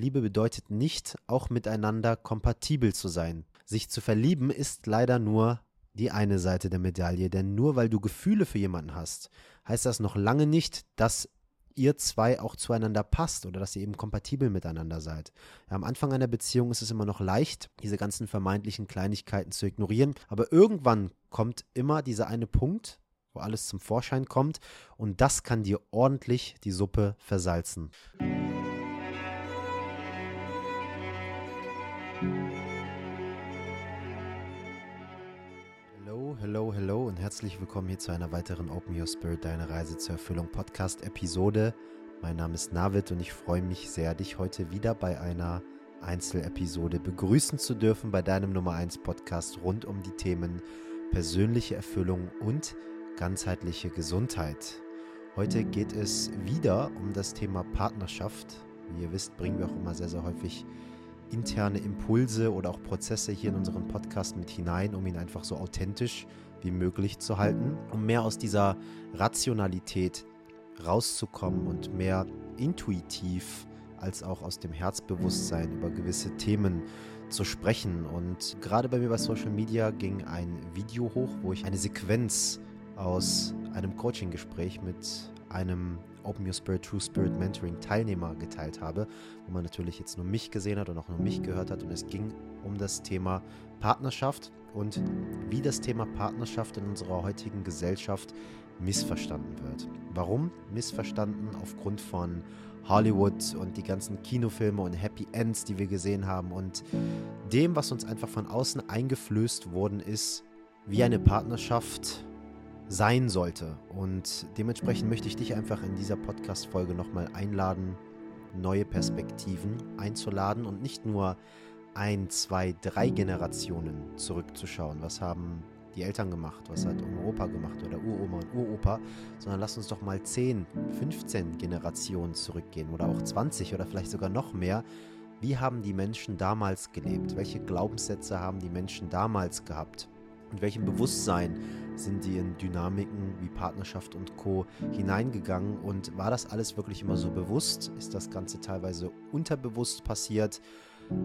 Liebe bedeutet nicht, auch miteinander kompatibel zu sein. Sich zu verlieben ist leider nur die eine Seite der Medaille, denn nur weil du Gefühle für jemanden hast, heißt das noch lange nicht, dass ihr zwei auch zueinander passt oder dass ihr eben kompatibel miteinander seid. Ja, am Anfang einer Beziehung ist es immer noch leicht, diese ganzen vermeintlichen Kleinigkeiten zu ignorieren, aber irgendwann kommt immer dieser eine Punkt, wo alles zum Vorschein kommt und das kann dir ordentlich die Suppe versalzen. Hello, hello und herzlich willkommen hier zu einer weiteren Open Your Spirit, deine Reise zur Erfüllung Podcast Episode. Mein Name ist Navid und ich freue mich sehr, dich heute wieder bei einer Einzelepisode begrüßen zu dürfen bei deinem Nummer 1 Podcast rund um die Themen persönliche Erfüllung und ganzheitliche Gesundheit. Heute geht es wieder um das Thema Partnerschaft. Wie ihr wisst, bringen wir auch immer sehr, sehr häufig interne Impulse oder auch Prozesse hier in unseren Podcast mit hinein, um ihn einfach so authentisch wie möglich zu halten, um mehr aus dieser Rationalität rauszukommen und mehr intuitiv als auch aus dem Herzbewusstsein über gewisse Themen zu sprechen. Und gerade bei mir bei Social Media ging ein Video hoch, wo ich eine Sequenz aus einem Coaching-Gespräch mit einem Open Your Spirit, True Spirit Mentoring Teilnehmer geteilt habe, wo man natürlich jetzt nur mich gesehen hat und auch nur mich gehört hat. Und es ging um das Thema Partnerschaft und wie das Thema Partnerschaft in unserer heutigen Gesellschaft missverstanden wird. Warum missverstanden? Aufgrund von Hollywood und die ganzen Kinofilme und Happy Ends, die wir gesehen haben und dem, was uns einfach von außen eingeflößt worden ist, wie eine Partnerschaft sein sollte. Und dementsprechend möchte ich dich einfach in dieser Podcast-Folge nochmal einladen, neue Perspektiven einzuladen und nicht nur ein, zwei, drei Generationen zurückzuschauen. Was haben die Eltern gemacht? Was hat Oma Opa gemacht oder Uroma und Uropa? Sondern lass uns doch mal 10, 15 Generationen zurückgehen oder auch 20 oder vielleicht sogar noch mehr. Wie haben die Menschen damals gelebt? Welche Glaubenssätze haben die Menschen damals gehabt? Mit welchem Bewusstsein sind die in Dynamiken wie Partnerschaft und Co. hineingegangen? Und war das alles wirklich immer so bewusst? Ist das Ganze teilweise unterbewusst passiert?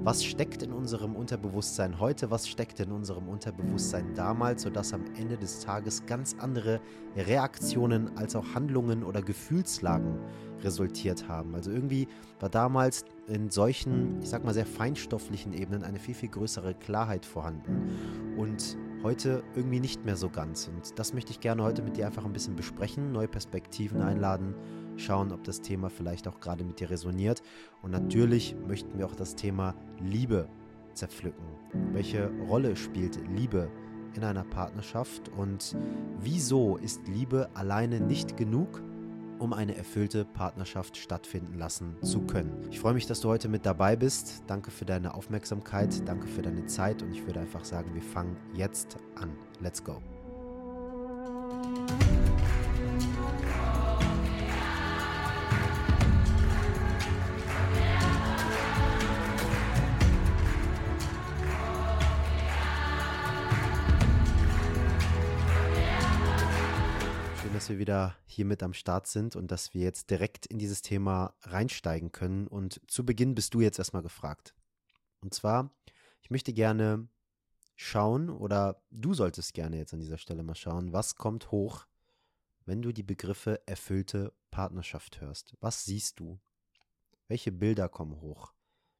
Was steckt in unserem Unterbewusstsein heute? Was steckt in unserem Unterbewusstsein damals, sodass am Ende des Tages ganz andere Reaktionen als auch Handlungen oder Gefühlslagen resultiert haben? Also irgendwie war damals in solchen, ich sag mal, sehr feinstofflichen Ebenen eine viel, viel größere Klarheit vorhanden. Und heute irgendwie nicht mehr so ganz. Und das möchte ich gerne heute mit dir einfach ein bisschen besprechen, neue Perspektiven einladen, schauen, ob das Thema vielleicht auch gerade mit dir resoniert. Und natürlich möchten wir auch das Thema Liebe zerpflücken. Welche Rolle spielt Liebe in einer Partnerschaft und wieso ist Liebe alleine nicht genug? Um eine erfüllte Partnerschaft stattfinden lassen zu können. Ich freue mich, dass du heute mit dabei bist. Danke für deine Aufmerksamkeit, danke für deine Zeit und ich würde einfach sagen, wir fangen jetzt an. Let's go. Dass wir wieder hier mit am Start sind und dass wir jetzt direkt in dieses Thema reinsteigen können. Und zu Beginn bist du jetzt erstmal gefragt. Und zwar, ich möchte gerne schauen oder du solltest gerne jetzt an dieser Stelle mal schauen, was kommt hoch, wenn du die Begriffe erfüllte Partnerschaft hörst. Was siehst du? Welche Bilder kommen hoch?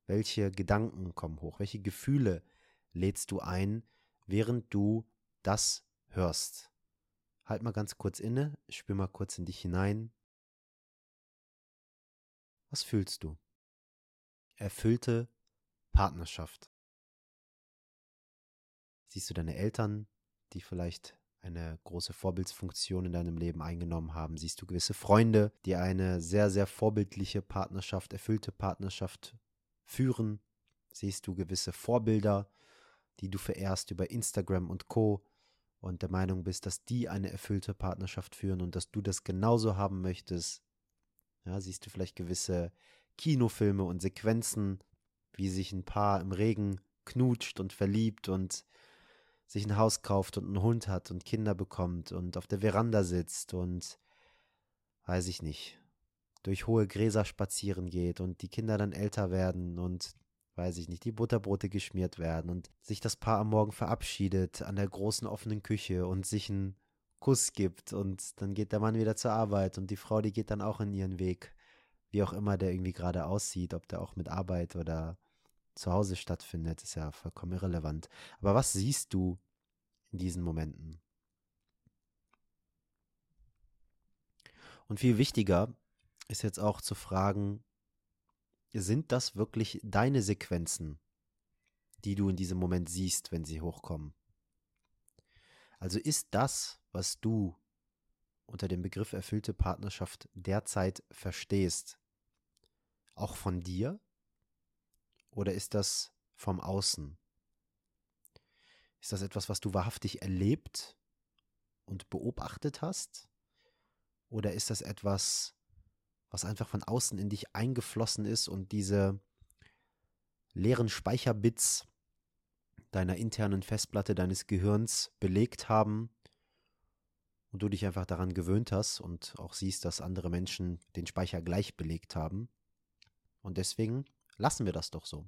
Welche Gedanken kommen hoch? Welche Gefühle lädst du ein, während du das hörst? Halt mal ganz kurz inne, spür mal kurz in dich hinein. Was fühlst du? Erfüllte Partnerschaft. Siehst du deine Eltern, die vielleicht eine große Vorbildsfunktion in deinem Leben eingenommen haben? Siehst du gewisse Freunde, die eine sehr, sehr vorbildliche Partnerschaft, erfüllte Partnerschaft führen? Siehst du gewisse Vorbilder, die du verehrst über Instagram und Co? Und der Meinung bist, dass die eine erfüllte Partnerschaft führen und dass du das genauso haben möchtest, ja, siehst du vielleicht gewisse Kinofilme und Sequenzen, wie sich ein Paar im Regen knutscht und verliebt und sich ein Haus kauft und einen Hund hat und Kinder bekommt und auf der Veranda sitzt und weiß ich nicht. durch hohe Gräser spazieren geht und die Kinder dann älter werden und weiß ich nicht, die Butterbrote geschmiert werden und sich das Paar am Morgen verabschiedet an der großen offenen Küche und sich einen Kuss gibt und dann geht der Mann wieder zur Arbeit und die Frau, die geht dann auch in ihren Weg, wie auch immer der irgendwie gerade aussieht, ob der auch mit Arbeit oder zu Hause stattfindet, ist ja vollkommen irrelevant. Aber was siehst du in diesen Momenten? Und viel wichtiger ist jetzt auch zu fragen, sind das wirklich deine Sequenzen, die du in diesem Moment siehst, wenn sie hochkommen? Also ist das, was du unter dem Begriff erfüllte Partnerschaft derzeit verstehst, auch von dir? Oder ist das vom Außen? Ist das etwas, was du wahrhaftig erlebt und beobachtet hast? Oder ist das etwas, was einfach von außen in dich eingeflossen ist und diese leeren Speicherbits deiner internen Festplatte deines Gehirns belegt haben und du dich einfach daran gewöhnt hast und auch siehst, dass andere Menschen den Speicher gleich belegt haben. Und deswegen lassen wir das doch so.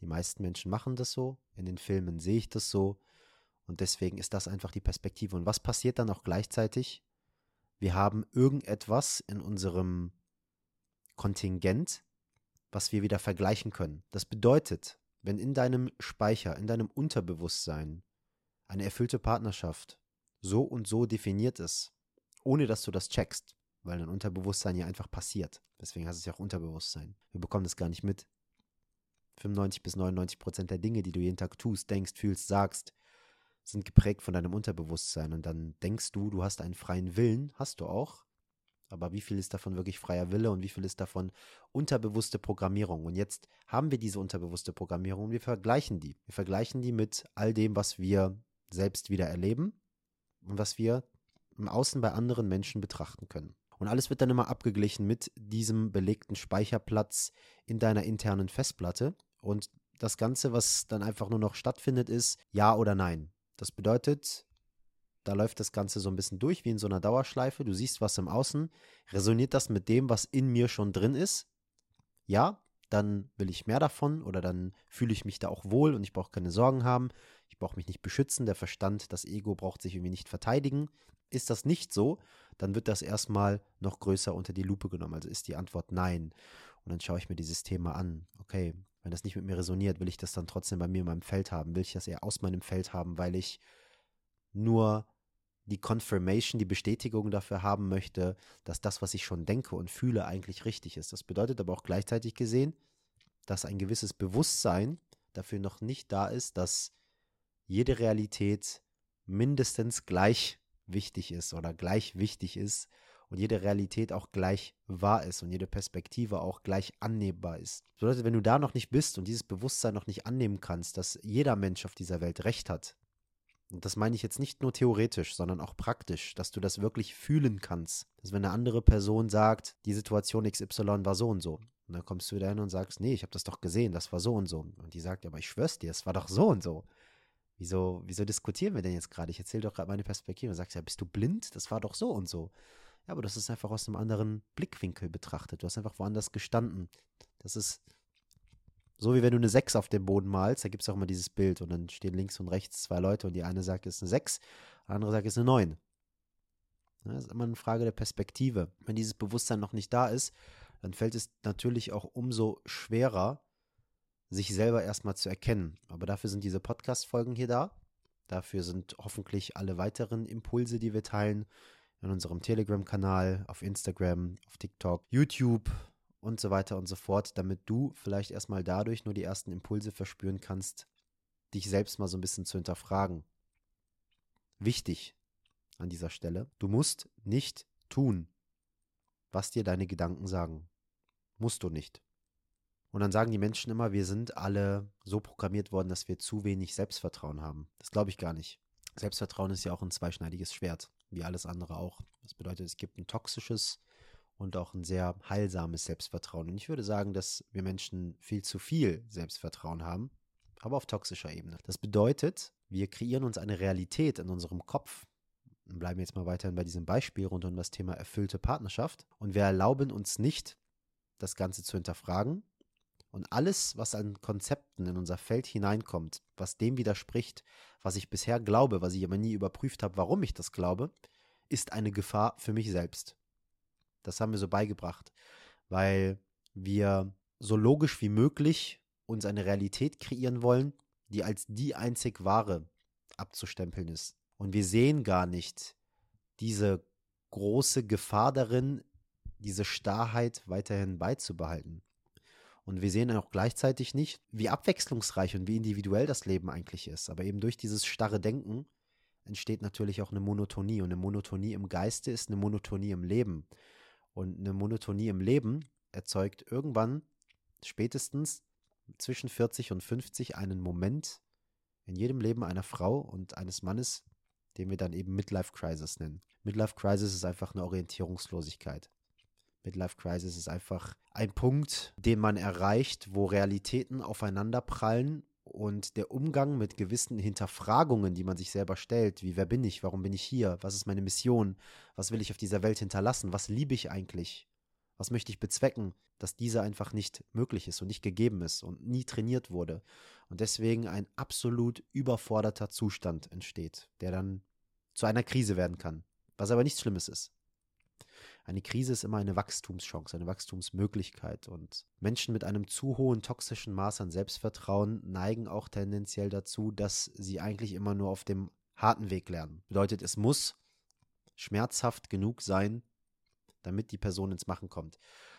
Die meisten Menschen machen das so, in den Filmen sehe ich das so und deswegen ist das einfach die Perspektive. Und was passiert dann auch gleichzeitig? Wir haben irgendetwas in unserem Kontingent, was wir wieder vergleichen können. Das bedeutet, wenn in deinem Speicher, in deinem Unterbewusstsein eine erfüllte Partnerschaft so und so definiert ist, ohne dass du das checkst, weil dein Unterbewusstsein ja einfach passiert. Deswegen heißt es ja auch Unterbewusstsein. Wir bekommen das gar nicht mit. 95 bis 99 Prozent der Dinge, die du jeden Tag tust, denkst, fühlst, sagst, sind geprägt von deinem Unterbewusstsein. Und dann denkst du, du hast einen freien Willen, hast du auch, aber wie viel ist davon wirklich freier Wille und wie viel ist davon unterbewusste Programmierung? Und jetzt haben wir diese unterbewusste Programmierung und wir vergleichen die. Wir vergleichen die mit all dem, was wir selbst wieder erleben und was wir im Außen bei anderen Menschen betrachten können. Und alles wird dann immer abgeglichen mit diesem belegten Speicherplatz in deiner internen Festplatte. Und das Ganze, was dann einfach nur noch stattfindet, ist Ja oder Nein. Das bedeutet, da läuft das Ganze so ein bisschen durch wie in so einer Dauerschleife. Du siehst was im Außen. Resoniert das mit dem, was in mir schon drin ist? Ja, dann will ich mehr davon oder dann fühle ich mich da auch wohl und ich brauche keine Sorgen haben. Ich brauche mich nicht beschützen. Der Verstand, das Ego braucht sich irgendwie nicht verteidigen. Ist das nicht so, dann wird das erstmal noch größer unter die Lupe genommen. Also ist die Antwort nein. Und dann schaue ich mir dieses Thema an. Okay, wenn das nicht mit mir resoniert, will ich das dann trotzdem bei mir in meinem Feld haben? Will ich das eher aus meinem Feld haben, weil ich nur die Confirmation, die Bestätigung dafür haben möchte, dass das, was ich schon denke und fühle, eigentlich richtig ist. Das bedeutet aber auch gleichzeitig gesehen, dass ein gewisses Bewusstsein dafür noch nicht da ist, dass jede Realität mindestens gleich wichtig ist oder gleich wichtig ist und jede Realität auch gleich wahr ist und jede Perspektive auch gleich annehmbar ist. Das bedeutet, wenn du da noch nicht bist und dieses Bewusstsein noch nicht annehmen kannst, dass jeder Mensch auf dieser Welt Recht hat, und das meine ich jetzt nicht nur theoretisch, sondern auch praktisch, dass du das wirklich fühlen kannst. Dass wenn eine andere Person sagt, die Situation XY war so und so. Und dann kommst du wieder hin und sagst, nee, ich habe das doch gesehen, das war so und so. Und die sagt, aber ich schwör's dir, es war doch so und so. Wieso, wieso diskutieren wir denn jetzt gerade? Ich erzähle doch gerade meine Perspektive. Und sagst, ja, bist du blind? Das war doch so und so. Ja, aber das ist einfach aus einem anderen Blickwinkel betrachtet. Du hast einfach woanders gestanden. Das ist so wie wenn du eine 6 auf dem Boden malst, da gibt es auch immer dieses Bild und dann stehen links und rechts zwei Leute und die eine sagt, es ist eine 6, die andere sagt, es ist eine 9. Das ist immer eine Frage der Perspektive. Wenn dieses Bewusstsein noch nicht da ist, dann fällt es natürlich auch umso schwerer, sich selber erstmal zu erkennen. Aber dafür sind diese Podcast-Folgen hier da. Dafür sind hoffentlich alle weiteren Impulse, die wir teilen, in unserem Telegram-Kanal, auf Instagram, auf TikTok, YouTube, und so weiter und so fort, damit du vielleicht erstmal dadurch nur die ersten Impulse verspüren kannst, dich selbst mal so ein bisschen zu hinterfragen. Wichtig an dieser Stelle, du musst nicht tun, was dir deine Gedanken sagen. Musst du nicht. Und dann sagen die Menschen immer, wir sind alle so programmiert worden, dass wir zu wenig Selbstvertrauen haben. Das glaube ich gar nicht. Selbstvertrauen ist ja auch ein zweischneidiges Schwert, wie alles andere auch. Das bedeutet, es gibt ein toxisches und auch ein sehr heilsames Selbstvertrauen. Und ich würde sagen, dass wir Menschen viel zu viel Selbstvertrauen haben, aber auf toxischer Ebene. Das bedeutet, wir kreieren uns eine Realität in unserem Kopf, bleiben jetzt mal weiterhin bei diesem Beispiel rund um das Thema erfüllte Partnerschaft. Und wir erlauben uns nicht, das Ganze zu hinterfragen. Und alles, was an Konzepten in unser Feld hineinkommt, was dem widerspricht, was ich bisher glaube, was ich aber nie überprüft habe, warum ich das glaube, ist eine Gefahr für mich selbst. Das haben wir so beigebracht, weil wir so logisch wie möglich uns eine Realität kreieren wollen, die als die einzig wahre abzustempeln ist. Und wir sehen gar nicht diese große Gefahr darin, diese Starrheit weiterhin beizubehalten. Und wir sehen auch gleichzeitig nicht, wie abwechslungsreich und wie individuell das Leben eigentlich ist. Aber eben durch dieses starre Denken entsteht natürlich auch eine Monotonie. Und eine Monotonie im Geiste ist eine Monotonie im Leben. Und eine Monotonie im Leben erzeugt irgendwann spätestens zwischen 40 und 50 einen Moment in jedem Leben einer Frau und eines Mannes, den wir dann eben Midlife Crisis nennen. Midlife Crisis ist einfach eine Orientierungslosigkeit. Midlife Crisis ist einfach ein Punkt, den man erreicht, wo Realitäten aufeinander prallen und der Umgang mit gewissen Hinterfragungen, die man sich selber stellt, wie wer bin ich, warum bin ich hier, was ist meine Mission, was will ich auf dieser Welt hinterlassen, was liebe ich eigentlich, was möchte ich bezwecken, dass diese einfach nicht möglich ist und nicht gegeben ist und nie trainiert wurde. Und deswegen ein absolut überforderter Zustand entsteht, der dann zu einer Krise werden kann. Was aber nichts Schlimmes ist. Eine Krise ist immer eine Wachstumschance, eine Wachstumsmöglichkeit. Und Menschen mit einem zu hohen toxischen Maß an Selbstvertrauen neigen auch tendenziell dazu, dass sie eigentlich immer nur auf dem harten Weg lernen. Bedeutet, es muss schmerzhaft genug sein, damit die Person ins Machen kommt,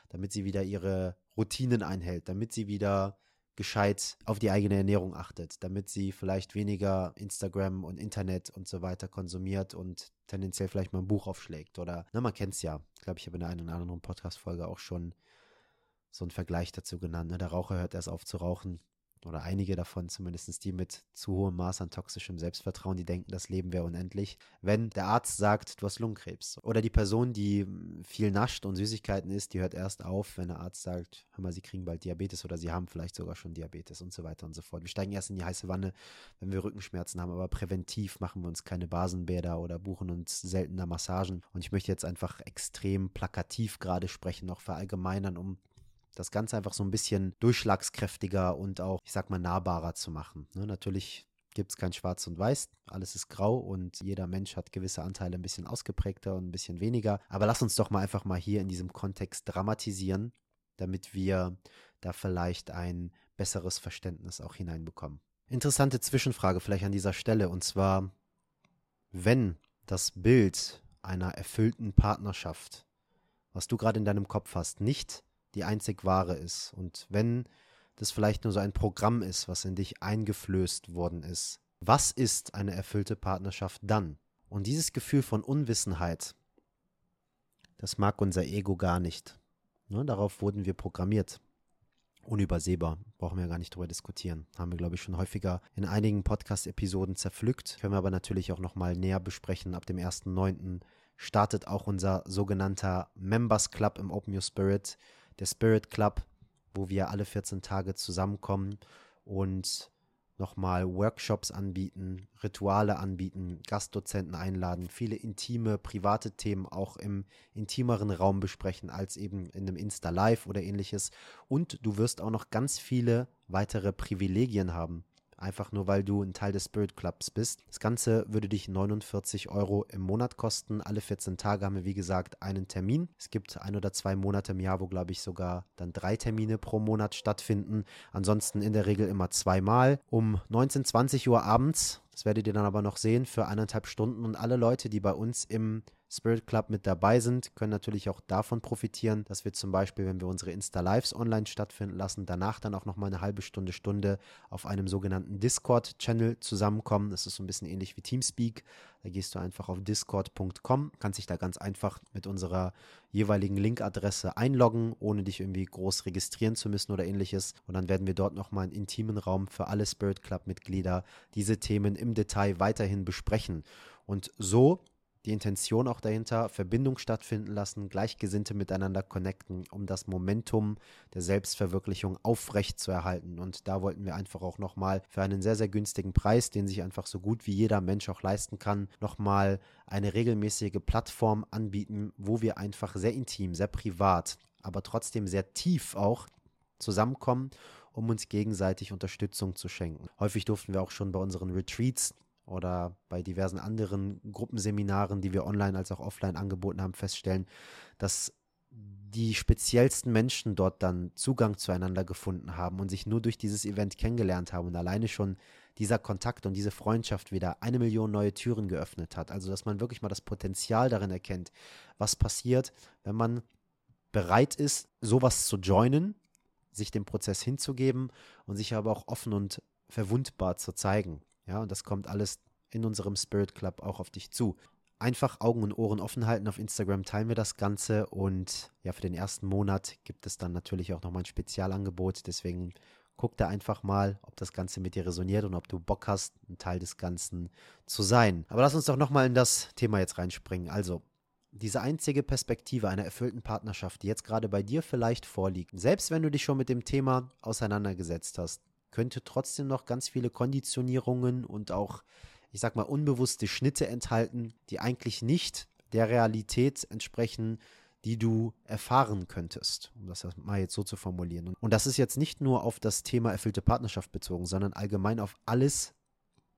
damit sie wieder ihre Routinen einhält, damit sie wieder gescheit auf die eigene Ernährung achtet, damit sie vielleicht weniger Instagram und Internet und so weiter konsumiert und tendenziell vielleicht mal ein Buch aufschlägt. Oder, na, man kennt es ja. Ich glaube, ich habe in einer oder anderen Podcast-Folge auch schon so einen Vergleich dazu genannt. Ne? Der Raucher hört erst auf zu rauchen, oder einige davon zumindest, die mit zu hohem Maß an toxischem Selbstvertrauen, die denken, das Leben wäre unendlich. Wenn der Arzt sagt, du hast Lungenkrebs. Oder die Person, die viel nascht und Süßigkeiten isst, die hört erst auf, wenn der Arzt sagt, hör mal, sie kriegen bald Diabetes oder sie haben vielleicht sogar schon Diabetes und so weiter und so fort. Wir steigen erst in die heiße Wanne, wenn wir Rückenschmerzen haben, aber präventiv machen wir uns keine Basenbäder oder buchen uns seltener Massagen. Und ich möchte jetzt einfach extrem plakativ gerade sprechen, noch verallgemeinern, um das Ganze einfach so ein bisschen durchschlagskräftiger und auch, ich sag mal, nahbarer zu machen. Ne, natürlich gibt es kein Schwarz und Weiß, alles ist grau und jeder Mensch hat gewisse Anteile ein bisschen ausgeprägter und ein bisschen weniger. Aber lass uns doch mal einfach mal hier in diesem Kontext dramatisieren, damit wir da vielleicht ein besseres Verständnis auch hineinbekommen. Interessante Zwischenfrage vielleicht an dieser Stelle und zwar, wenn das Bild einer erfüllten Partnerschaft, was du gerade in deinem Kopf hast, nicht die einzig wahre ist. Und wenn das vielleicht nur so ein Programm ist, was in dich eingeflößt worden ist, was ist eine erfüllte Partnerschaft dann? Und dieses Gefühl von Unwissenheit, das mag unser Ego gar nicht. Ne, darauf wurden wir programmiert. Unübersehbar, brauchen wir gar nicht drüber diskutieren. Haben wir, glaube ich, schon häufiger in einigen Podcast-Episoden zerpflückt. Können wir aber natürlich auch nochmal näher besprechen. Ab dem 1.9. startet auch unser sogenannter Members Club im Open Your Spirit der Spirit Club, wo wir alle 14 Tage zusammenkommen und nochmal Workshops anbieten, Rituale anbieten, Gastdozenten einladen, viele intime, private Themen auch im intimeren Raum besprechen als eben in einem Insta-Live oder ähnliches. Und du wirst auch noch ganz viele weitere Privilegien haben einfach nur weil du ein Teil des Spirit Clubs bist. Das Ganze würde dich 49 Euro im Monat kosten. Alle 14 Tage haben wir, wie gesagt, einen Termin. Es gibt ein oder zwei Monate im Jahr, wo, glaube ich, sogar dann drei Termine pro Monat stattfinden. Ansonsten in der Regel immer zweimal. Um 19, 20 Uhr abends, das werdet ihr dann aber noch sehen, für eineinhalb Stunden. Und alle Leute, die bei uns im Spirit Club mit dabei sind, können natürlich auch davon profitieren, dass wir zum Beispiel, wenn wir unsere Insta-Lives online stattfinden lassen, danach dann auch nochmal eine halbe Stunde, Stunde auf einem sogenannten Discord-Channel zusammenkommen. Das ist so ein bisschen ähnlich wie Teamspeak. Da gehst du einfach auf discord.com, kannst dich da ganz einfach mit unserer jeweiligen Linkadresse einloggen, ohne dich irgendwie groß registrieren zu müssen oder ähnliches. Und dann werden wir dort nochmal einen intimen Raum für alle Spirit Club-Mitglieder diese Themen im Detail weiterhin besprechen. Und so die Intention auch dahinter, Verbindung stattfinden lassen, Gleichgesinnte miteinander connecten, um das Momentum der Selbstverwirklichung aufrecht zu erhalten. Und da wollten wir einfach auch nochmal für einen sehr, sehr günstigen Preis, den sich einfach so gut wie jeder Mensch auch leisten kann, nochmal eine regelmäßige Plattform anbieten, wo wir einfach sehr intim, sehr privat, aber trotzdem sehr tief auch zusammenkommen um uns gegenseitig Unterstützung zu schenken. Häufig durften wir auch schon bei unseren Retreats oder bei diversen anderen Gruppenseminaren, die wir online als auch offline angeboten haben, feststellen, dass die speziellsten Menschen dort dann Zugang zueinander gefunden haben und sich nur durch dieses Event kennengelernt haben und alleine schon dieser Kontakt und diese Freundschaft wieder eine Million neue Türen geöffnet hat. Also dass man wirklich mal das Potenzial darin erkennt, was passiert, wenn man bereit ist, sowas zu joinen, sich dem Prozess hinzugeben und sich aber auch offen und verwundbar zu zeigen. Ja, und das kommt alles in unserem Spirit Club auch auf dich zu. Einfach Augen und Ohren offen halten. Auf Instagram teilen wir das Ganze und ja, für den ersten Monat gibt es dann natürlich auch nochmal ein Spezialangebot. Deswegen guck da einfach mal, ob das Ganze mit dir resoniert und ob du Bock hast, ein Teil des Ganzen zu sein. Aber lass uns doch nochmal in das Thema jetzt reinspringen. Also, diese einzige Perspektive einer erfüllten Partnerschaft, die jetzt gerade bei dir vielleicht vorliegt, selbst wenn du dich schon mit dem Thema auseinandergesetzt hast, könnte trotzdem noch ganz viele Konditionierungen und auch, ich sag mal, unbewusste Schnitte enthalten, die eigentlich nicht der Realität entsprechen, die du erfahren könntest, um das mal jetzt so zu formulieren. Und das ist jetzt nicht nur auf das Thema erfüllte Partnerschaft bezogen, sondern allgemein auf alles,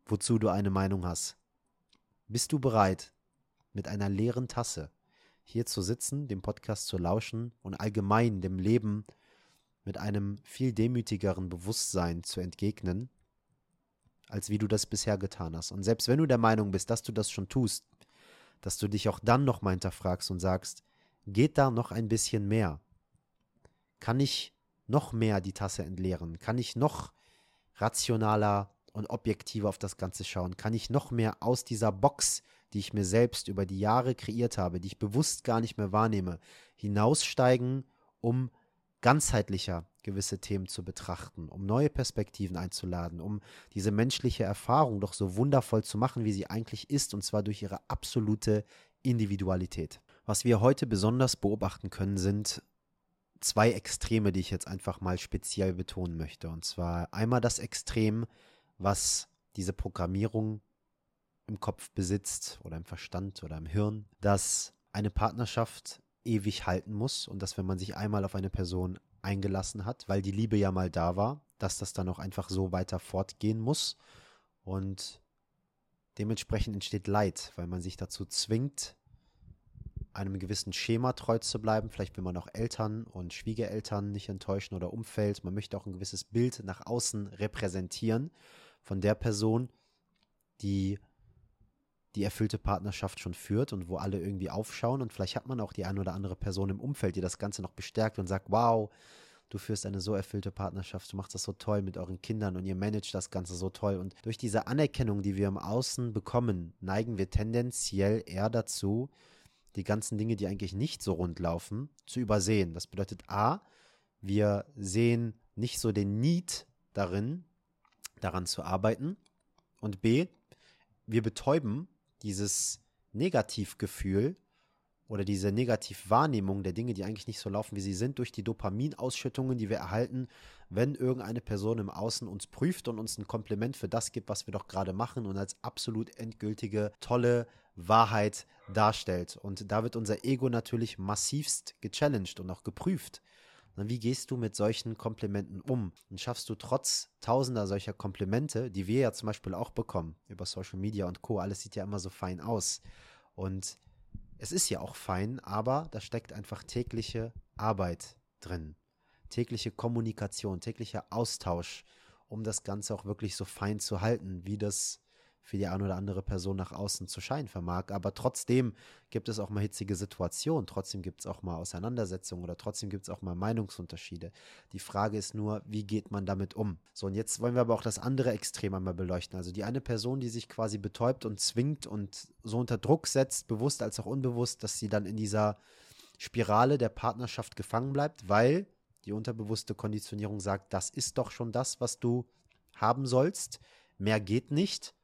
wozu du eine Meinung hast. Bist du bereit, mit einer leeren Tasse hier zu sitzen, dem Podcast zu lauschen und allgemein dem Leben mit einem viel demütigeren Bewusstsein zu entgegnen, als wie du das bisher getan hast. Und selbst wenn du der Meinung bist, dass du das schon tust, dass du dich auch dann nochmal hinterfragst und sagst, geht da noch ein bisschen mehr? Kann ich noch mehr die Tasse entleeren? Kann ich noch rationaler und objektiver auf das Ganze schauen? Kann ich noch mehr aus dieser Box, die ich mir selbst über die Jahre kreiert habe, die ich bewusst gar nicht mehr wahrnehme, hinaussteigen, um ganzheitlicher gewisse Themen zu betrachten, um neue Perspektiven einzuladen, um diese menschliche Erfahrung doch so wundervoll zu machen, wie sie eigentlich ist, und zwar durch ihre absolute Individualität. Was wir heute besonders beobachten können, sind zwei Extreme, die ich jetzt einfach mal speziell betonen möchte. Und zwar einmal das Extrem, was diese Programmierung im Kopf besitzt oder im Verstand oder im Hirn, dass eine Partnerschaft ewig halten muss und dass wenn man sich einmal auf eine Person eingelassen hat, weil die Liebe ja mal da war, dass das dann auch einfach so weiter fortgehen muss und dementsprechend entsteht Leid, weil man sich dazu zwingt, einem gewissen Schema treu zu bleiben. Vielleicht will man auch Eltern und Schwiegereltern nicht enttäuschen oder Umfeld. Man möchte auch ein gewisses Bild nach außen repräsentieren von der Person, die die erfüllte Partnerschaft schon führt und wo alle irgendwie aufschauen. Und vielleicht hat man auch die eine oder andere Person im Umfeld, die das Ganze noch bestärkt und sagt, wow, du führst eine so erfüllte Partnerschaft, du machst das so toll mit euren Kindern und ihr managt das Ganze so toll. Und durch diese Anerkennung, die wir im Außen bekommen, neigen wir tendenziell eher dazu, die ganzen Dinge, die eigentlich nicht so rund laufen, zu übersehen. Das bedeutet A, wir sehen nicht so den Need darin, daran zu arbeiten. Und B, wir betäuben dieses Negativgefühl oder diese Negativwahrnehmung der Dinge, die eigentlich nicht so laufen, wie sie sind, durch die Dopaminausschüttungen, die wir erhalten, wenn irgendeine Person im Außen uns prüft und uns ein Kompliment für das gibt, was wir doch gerade machen und als absolut endgültige, tolle Wahrheit darstellt. Und da wird unser Ego natürlich massivst gechallenged und auch geprüft. Wie gehst du mit solchen Komplimenten um? Und schaffst du trotz tausender solcher Komplimente, die wir ja zum Beispiel auch bekommen über Social Media und Co., alles sieht ja immer so fein aus. Und es ist ja auch fein, aber da steckt einfach tägliche Arbeit drin. Tägliche Kommunikation, täglicher Austausch, um das Ganze auch wirklich so fein zu halten, wie das für die eine oder andere Person nach außen zu scheinen vermag. Aber trotzdem gibt es auch mal hitzige Situationen, trotzdem gibt es auch mal Auseinandersetzungen oder trotzdem gibt es auch mal Meinungsunterschiede. Die Frage ist nur, wie geht man damit um? So, und jetzt wollen wir aber auch das andere Extrem einmal beleuchten. Also die eine Person, die sich quasi betäubt und zwingt und so unter Druck setzt, bewusst als auch unbewusst, dass sie dann in dieser Spirale der Partnerschaft gefangen bleibt, weil die unterbewusste Konditionierung sagt, das ist doch schon das, was du haben sollst. Mehr geht nicht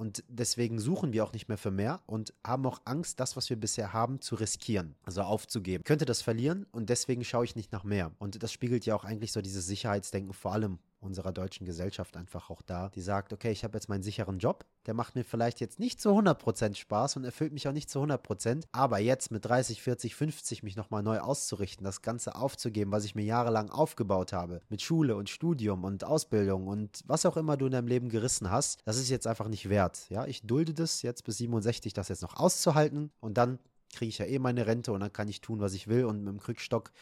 Und deswegen suchen wir auch nicht mehr für mehr und haben auch Angst, das, was wir bisher haben, zu riskieren, also aufzugeben. Ich könnte das verlieren und deswegen schaue ich nicht nach mehr. Und das spiegelt ja auch eigentlich so dieses Sicherheitsdenken vor allem unserer deutschen Gesellschaft einfach auch da, die sagt, okay, ich habe jetzt meinen sicheren Job, der macht mir vielleicht jetzt nicht zu 100% Spaß und erfüllt mich auch nicht zu 100%, aber jetzt mit 30, 40, 50 mich nochmal neu auszurichten, das Ganze aufzugeben, was ich mir jahrelang aufgebaut habe, mit Schule und Studium und Ausbildung und was auch immer du in deinem Leben gerissen hast, das ist jetzt einfach nicht wert. Ja, ich dulde das jetzt bis 67, das jetzt noch auszuhalten und dann kriege ich ja eh meine Rente und dann kann ich tun, was ich will und mit dem Krückstock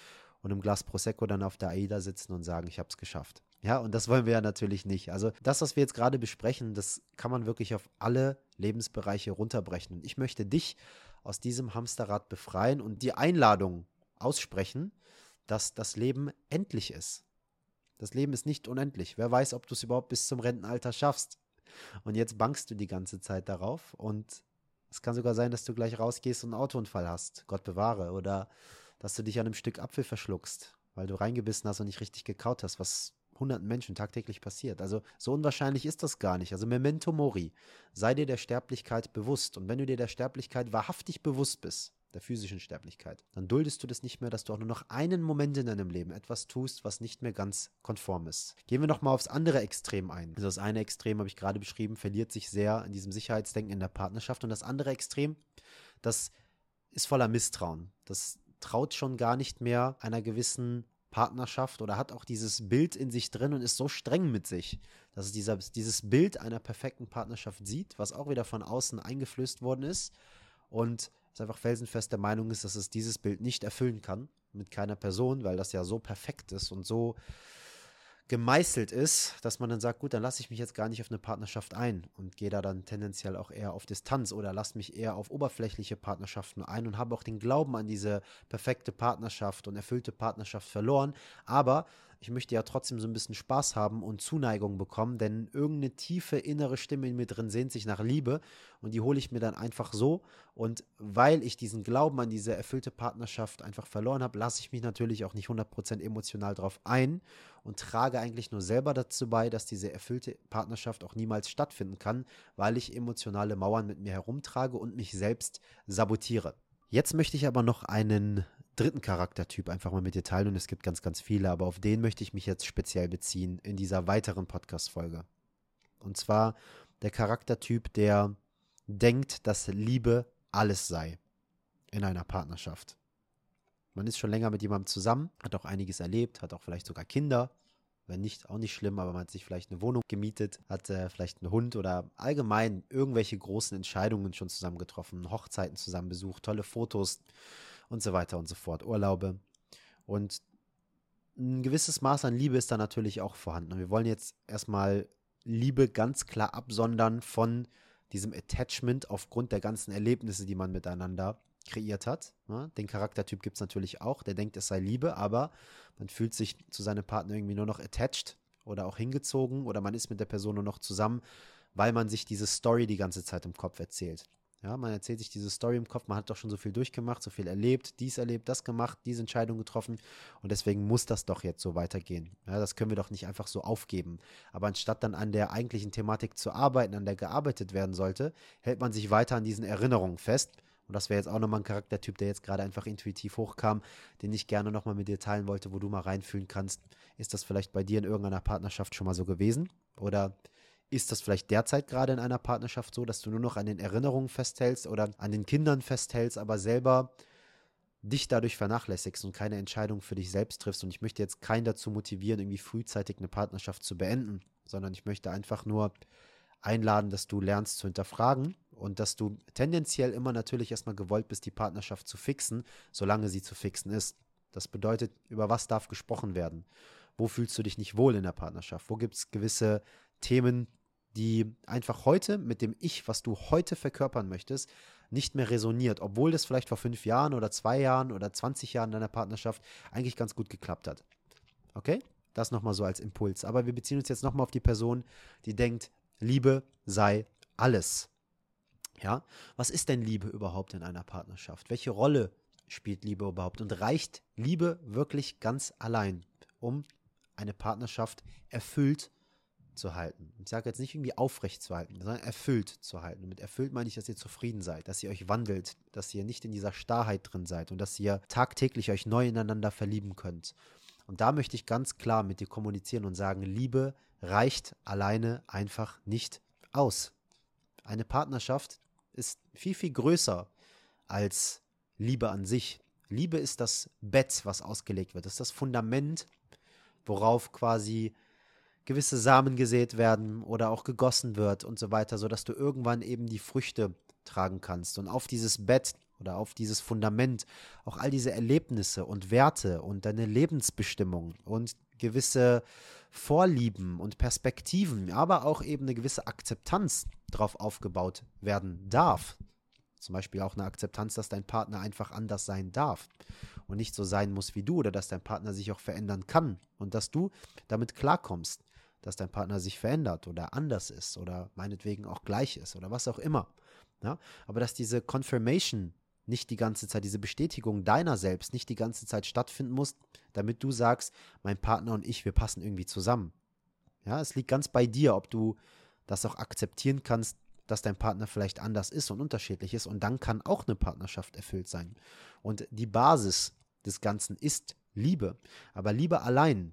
und einem Glas Prosecco dann auf der AIDA sitzen und sagen, ich habe es geschafft. Ja, und das wollen wir ja natürlich nicht. Also das, was wir jetzt gerade besprechen, das kann man wirklich auf alle Lebensbereiche runterbrechen. Und ich möchte dich aus diesem Hamsterrad befreien und die Einladung aussprechen, dass das Leben endlich ist. Das Leben ist nicht unendlich. Wer weiß, ob du es überhaupt bis zum Rentenalter schaffst. Und jetzt bangst du die ganze Zeit darauf und es kann sogar sein, dass du gleich rausgehst und einen Autounfall hast. Gott bewahre. Oder dass du dich an einem Stück Apfel verschluckst, weil du reingebissen hast und nicht richtig gekaut hast, was hunderten Menschen tagtäglich passiert. Also so unwahrscheinlich ist das gar nicht. Also Memento Mori, sei dir der Sterblichkeit bewusst. Und wenn du dir der Sterblichkeit wahrhaftig bewusst bist, der physischen Sterblichkeit, dann duldest du das nicht mehr, dass du auch nur noch einen Moment in deinem Leben etwas tust, was nicht mehr ganz konform ist. Gehen wir nochmal aufs andere Extrem ein. Also das eine Extrem habe ich gerade beschrieben, verliert sich sehr in diesem Sicherheitsdenken in der Partnerschaft. Und das andere Extrem, das ist voller Misstrauen. Das traut schon gar nicht mehr einer gewissen Partnerschaft oder hat auch dieses Bild in sich drin und ist so streng mit sich, dass es dieser, dieses Bild einer perfekten Partnerschaft sieht, was auch wieder von außen eingeflößt worden ist und es einfach felsenfest der Meinung ist, dass es dieses Bild nicht erfüllen kann mit keiner Person, weil das ja so perfekt ist und so gemeißelt ist, dass man dann sagt, gut, dann lasse ich mich jetzt gar nicht auf eine Partnerschaft ein und gehe da dann tendenziell auch eher auf Distanz oder lasse mich eher auf oberflächliche Partnerschaften ein und habe auch den Glauben an diese perfekte Partnerschaft und erfüllte Partnerschaft verloren. Aber ich möchte ja trotzdem so ein bisschen Spaß haben und Zuneigung bekommen, denn irgendeine tiefe innere Stimme in mir drin sehnt sich nach Liebe und die hole ich mir dann einfach so. Und weil ich diesen Glauben an diese erfüllte Partnerschaft einfach verloren habe, lasse ich mich natürlich auch nicht 100% emotional drauf ein und trage eigentlich nur selber dazu bei, dass diese erfüllte Partnerschaft auch niemals stattfinden kann, weil ich emotionale Mauern mit mir herumtrage und mich selbst sabotiere. Jetzt möchte ich aber noch einen dritten Charaktertyp einfach mal mit dir teilen und es gibt ganz, ganz viele, aber auf den möchte ich mich jetzt speziell beziehen in dieser weiteren Podcast-Folge. Und zwar der Charaktertyp, der denkt, dass Liebe alles sei in einer Partnerschaft. Man ist schon länger mit jemandem zusammen, hat auch einiges erlebt, hat auch vielleicht sogar Kinder. Wenn nicht, auch nicht schlimm, aber man hat sich vielleicht eine Wohnung gemietet, hat äh, vielleicht einen Hund oder allgemein irgendwelche großen Entscheidungen schon zusammen getroffen, Hochzeiten zusammen besucht, tolle Fotos und so weiter und so fort, Urlaube. Und ein gewisses Maß an Liebe ist da natürlich auch vorhanden. Und wir wollen jetzt erstmal Liebe ganz klar absondern von diesem Attachment aufgrund der ganzen Erlebnisse, die man miteinander kreiert hat. Den Charaktertyp gibt es natürlich auch, der denkt, es sei Liebe, aber man fühlt sich zu seinem Partner irgendwie nur noch attached oder auch hingezogen oder man ist mit der Person nur noch zusammen, weil man sich diese Story die ganze Zeit im Kopf erzählt. Ja, man erzählt sich diese Story im Kopf, man hat doch schon so viel durchgemacht, so viel erlebt, dies erlebt, das gemacht, diese Entscheidung getroffen und deswegen muss das doch jetzt so weitergehen. Ja, das können wir doch nicht einfach so aufgeben. Aber anstatt dann an der eigentlichen Thematik zu arbeiten, an der gearbeitet werden sollte, hält man sich weiter an diesen Erinnerungen fest. Und das wäre jetzt auch nochmal ein Charaktertyp, der jetzt gerade einfach intuitiv hochkam, den ich gerne nochmal mit dir teilen wollte, wo du mal reinfühlen kannst. Ist das vielleicht bei dir in irgendeiner Partnerschaft schon mal so gewesen? Oder ist das vielleicht derzeit gerade in einer Partnerschaft so, dass du nur noch an den Erinnerungen festhältst oder an den Kindern festhältst, aber selber dich dadurch vernachlässigst und keine Entscheidung für dich selbst triffst? Und ich möchte jetzt keinen dazu motivieren, irgendwie frühzeitig eine Partnerschaft zu beenden, sondern ich möchte einfach nur einladen, dass du lernst zu hinterfragen und dass du tendenziell immer natürlich erstmal gewollt bist, die Partnerschaft zu fixen, solange sie zu fixen ist. Das bedeutet, über was darf gesprochen werden? Wo fühlst du dich nicht wohl in der Partnerschaft? Wo gibt es gewisse Themen, die einfach heute mit dem Ich, was du heute verkörpern möchtest, nicht mehr resoniert, obwohl das vielleicht vor fünf Jahren oder zwei Jahren oder 20 Jahren deiner Partnerschaft eigentlich ganz gut geklappt hat. Okay? Das nochmal so als Impuls. Aber wir beziehen uns jetzt nochmal auf die Person, die denkt, Liebe sei alles. Ja? Was ist denn Liebe überhaupt in einer Partnerschaft? Welche Rolle spielt Liebe überhaupt? Und reicht Liebe wirklich ganz allein, um eine Partnerschaft erfüllt zu halten. Ich sage jetzt nicht irgendwie aufrecht zu halten, sondern erfüllt zu halten. Und mit erfüllt meine ich, dass ihr zufrieden seid, dass ihr euch wandelt, dass ihr nicht in dieser Starrheit drin seid und dass ihr tagtäglich euch neu ineinander verlieben könnt. Und da möchte ich ganz klar mit dir kommunizieren und sagen, Liebe reicht alleine einfach nicht aus. Eine Partnerschaft ist viel, viel größer als Liebe an sich. Liebe ist das Bett, was ausgelegt wird. Das ist das Fundament, worauf quasi gewisse Samen gesät werden oder auch gegossen wird und so weiter, sodass du irgendwann eben die Früchte tragen kannst. Und auf dieses Bett oder auf dieses Fundament auch all diese Erlebnisse und Werte und deine Lebensbestimmung und gewisse Vorlieben und Perspektiven, aber auch eben eine gewisse Akzeptanz drauf aufgebaut werden darf. Zum Beispiel auch eine Akzeptanz, dass dein Partner einfach anders sein darf und nicht so sein muss wie du oder dass dein Partner sich auch verändern kann und dass du damit klarkommst dass dein Partner sich verändert oder anders ist oder meinetwegen auch gleich ist oder was auch immer. Ja? Aber dass diese Confirmation nicht die ganze Zeit, diese Bestätigung deiner selbst nicht die ganze Zeit stattfinden muss, damit du sagst, mein Partner und ich, wir passen irgendwie zusammen. Ja, es liegt ganz bei dir, ob du das auch akzeptieren kannst, dass dein Partner vielleicht anders ist und unterschiedlich ist und dann kann auch eine Partnerschaft erfüllt sein. Und die Basis des Ganzen ist Liebe. Aber Liebe allein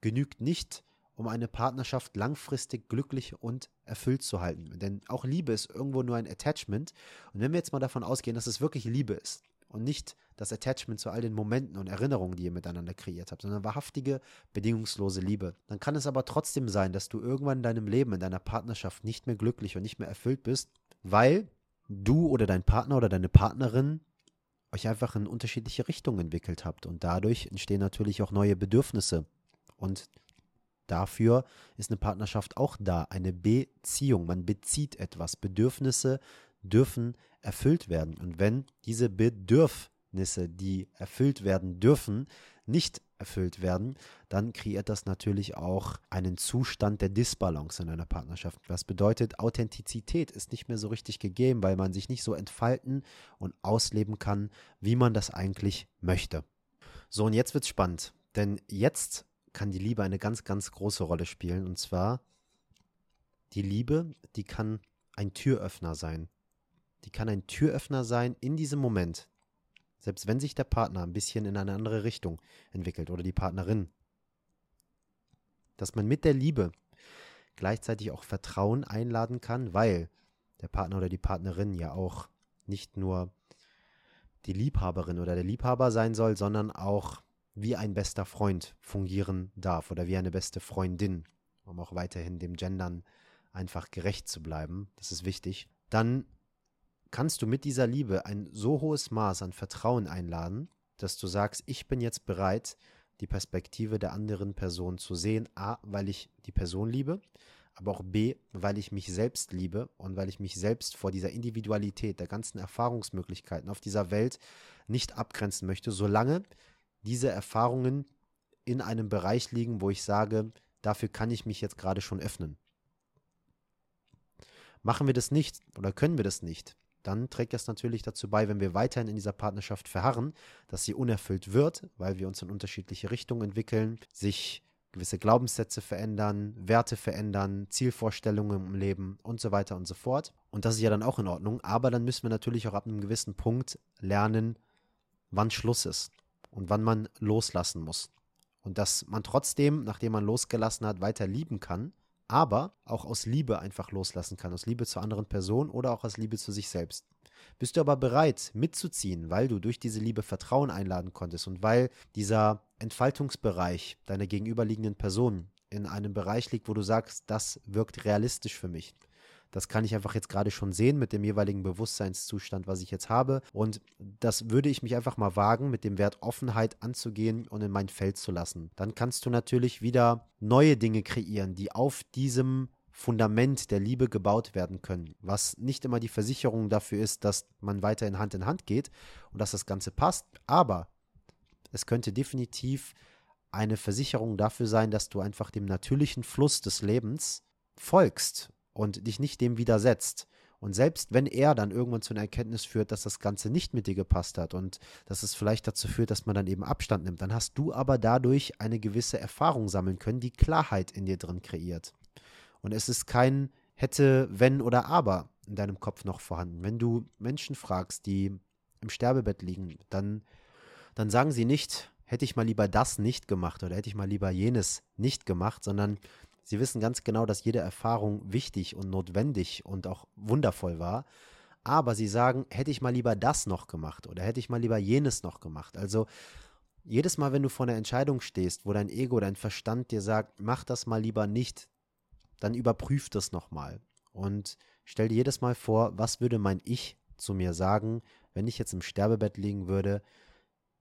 genügt nicht, um eine Partnerschaft langfristig glücklich und erfüllt zu halten. Denn auch Liebe ist irgendwo nur ein Attachment. Und wenn wir jetzt mal davon ausgehen, dass es wirklich Liebe ist und nicht das Attachment zu all den Momenten und Erinnerungen, die ihr miteinander kreiert habt, sondern wahrhaftige, bedingungslose Liebe, dann kann es aber trotzdem sein, dass du irgendwann in deinem Leben, in deiner Partnerschaft nicht mehr glücklich und nicht mehr erfüllt bist, weil du oder dein Partner oder deine Partnerin euch einfach in unterschiedliche Richtungen entwickelt habt. Und dadurch entstehen natürlich auch neue Bedürfnisse. Und Dafür ist eine Partnerschaft auch da, eine Beziehung. Man bezieht etwas. Bedürfnisse dürfen erfüllt werden. Und wenn diese Bedürfnisse, die erfüllt werden dürfen, nicht erfüllt werden, dann kreiert das natürlich auch einen Zustand der Disbalance in einer Partnerschaft. Was bedeutet, Authentizität ist nicht mehr so richtig gegeben, weil man sich nicht so entfalten und ausleben kann, wie man das eigentlich möchte. So, und jetzt wird's spannend. Denn jetzt kann die Liebe eine ganz, ganz große Rolle spielen. Und zwar die Liebe, die kann ein Türöffner sein. Die kann ein Türöffner sein in diesem Moment. Selbst wenn sich der Partner ein bisschen in eine andere Richtung entwickelt oder die Partnerin. Dass man mit der Liebe gleichzeitig auch Vertrauen einladen kann, weil der Partner oder die Partnerin ja auch nicht nur die Liebhaberin oder der Liebhaber sein soll, sondern auch wie ein bester Freund fungieren darf oder wie eine beste Freundin, um auch weiterhin dem Gendern einfach gerecht zu bleiben, das ist wichtig, dann kannst du mit dieser Liebe ein so hohes Maß an Vertrauen einladen, dass du sagst, ich bin jetzt bereit, die Perspektive der anderen Person zu sehen, a, weil ich die Person liebe, aber auch b, weil ich mich selbst liebe und weil ich mich selbst vor dieser Individualität der ganzen Erfahrungsmöglichkeiten auf dieser Welt nicht abgrenzen möchte, solange diese Erfahrungen in einem Bereich liegen, wo ich sage, dafür kann ich mich jetzt gerade schon öffnen. Machen wir das nicht oder können wir das nicht, dann trägt das natürlich dazu bei, wenn wir weiterhin in dieser Partnerschaft verharren, dass sie unerfüllt wird, weil wir uns in unterschiedliche Richtungen entwickeln, sich gewisse Glaubenssätze verändern, Werte verändern, Zielvorstellungen im Leben und so weiter und so fort. Und das ist ja dann auch in Ordnung, aber dann müssen wir natürlich auch ab einem gewissen Punkt lernen, wann Schluss ist und wann man loslassen muss. Und dass man trotzdem, nachdem man losgelassen hat, weiter lieben kann, aber auch aus Liebe einfach loslassen kann, aus Liebe zur anderen Person oder auch aus Liebe zu sich selbst. Bist du aber bereit mitzuziehen, weil du durch diese Liebe Vertrauen einladen konntest und weil dieser Entfaltungsbereich deiner gegenüberliegenden Person in einem Bereich liegt, wo du sagst, das wirkt realistisch für mich, das kann ich einfach jetzt gerade schon sehen mit dem jeweiligen Bewusstseinszustand, was ich jetzt habe. Und das würde ich mich einfach mal wagen, mit dem Wert Offenheit anzugehen und in mein Feld zu lassen. Dann kannst du natürlich wieder neue Dinge kreieren, die auf diesem Fundament der Liebe gebaut werden können, was nicht immer die Versicherung dafür ist, dass man weiterhin Hand in Hand geht und dass das Ganze passt, aber es könnte definitiv eine Versicherung dafür sein, dass du einfach dem natürlichen Fluss des Lebens folgst und dich nicht dem widersetzt. Und selbst wenn er dann irgendwann zu einer Erkenntnis führt, dass das Ganze nicht mit dir gepasst hat und dass es vielleicht dazu führt, dass man dann eben Abstand nimmt, dann hast du aber dadurch eine gewisse Erfahrung sammeln können, die Klarheit in dir drin kreiert. Und es ist kein hätte, wenn oder aber in deinem Kopf noch vorhanden. Wenn du Menschen fragst, die im Sterbebett liegen, dann, dann sagen sie nicht, hätte ich mal lieber das nicht gemacht oder hätte ich mal lieber jenes nicht gemacht, sondern sie wissen ganz genau, dass jede Erfahrung wichtig und notwendig und auch wundervoll war. Aber sie sagen, hätte ich mal lieber das noch gemacht oder hätte ich mal lieber jenes noch gemacht. Also jedes Mal, wenn du vor einer Entscheidung stehst, wo dein Ego, dein Verstand dir sagt, mach das mal lieber nicht, dann überprüf das nochmal. Und stell dir jedes Mal vor, was würde mein Ich zu mir sagen, wenn ich jetzt im Sterbebett liegen würde,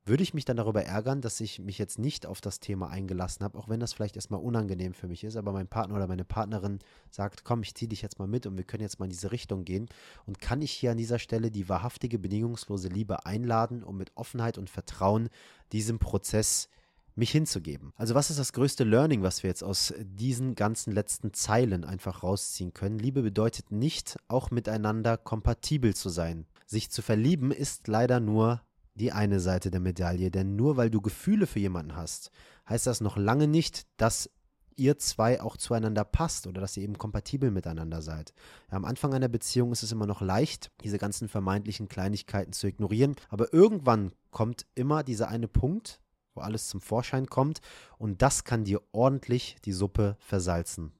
würde ich mich dann darüber ärgern, dass ich mich jetzt nicht auf das Thema eingelassen habe, auch wenn das vielleicht erstmal unangenehm für mich ist, aber mein Partner oder meine Partnerin sagt, komm, ich ziehe dich jetzt mal mit und wir können jetzt mal in diese Richtung gehen. Und kann ich hier an dieser Stelle die wahrhaftige, bedingungslose Liebe einladen, um mit Offenheit und Vertrauen diesem Prozess mich hinzugeben. Also was ist das größte Learning, was wir jetzt aus diesen ganzen letzten Zeilen einfach rausziehen können? Liebe bedeutet nicht, auch miteinander kompatibel zu sein. Sich zu verlieben ist leider nur die eine Seite der Medaille, denn nur weil du Gefühle für jemanden hast, heißt das noch lange nicht, dass ihr zwei auch zueinander passt oder dass ihr eben kompatibel miteinander seid. Ja, am Anfang einer Beziehung ist es immer noch leicht, diese ganzen vermeintlichen Kleinigkeiten zu ignorieren, aber irgendwann kommt immer dieser eine Punkt, wo alles zum Vorschein kommt und das kann dir ordentlich die Suppe versalzen.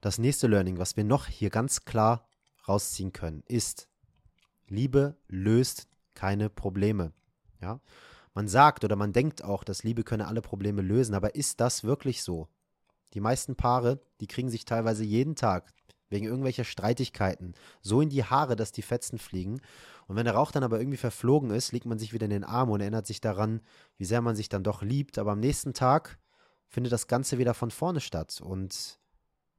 Das nächste Learning, was wir noch hier ganz klar rausziehen können, ist, Liebe löst keine Probleme. Ja? Man sagt oder man denkt auch, dass Liebe könne alle Probleme lösen, aber ist das wirklich so? Die meisten Paare, die kriegen sich teilweise jeden Tag wegen irgendwelcher Streitigkeiten so in die Haare, dass die Fetzen fliegen. Und wenn der Rauch dann aber irgendwie verflogen ist, legt man sich wieder in den Arm und erinnert sich daran, wie sehr man sich dann doch liebt. Aber am nächsten Tag findet das Ganze wieder von vorne statt. Und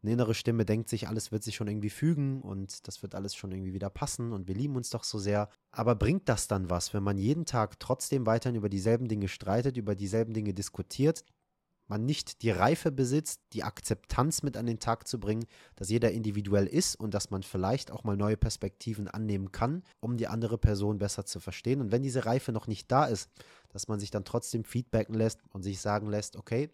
eine innere Stimme denkt sich, alles wird sich schon irgendwie fügen und das wird alles schon irgendwie wieder passen und wir lieben uns doch so sehr. Aber bringt das dann was, wenn man jeden Tag trotzdem weiterhin über dieselben Dinge streitet, über dieselben Dinge diskutiert, man nicht die Reife besitzt, die Akzeptanz mit an den Tag zu bringen, dass jeder individuell ist und dass man vielleicht auch mal neue Perspektiven annehmen kann, um die andere Person besser zu verstehen. Und wenn diese Reife noch nicht da ist, dass man sich dann trotzdem feedbacken lässt und sich sagen lässt, okay,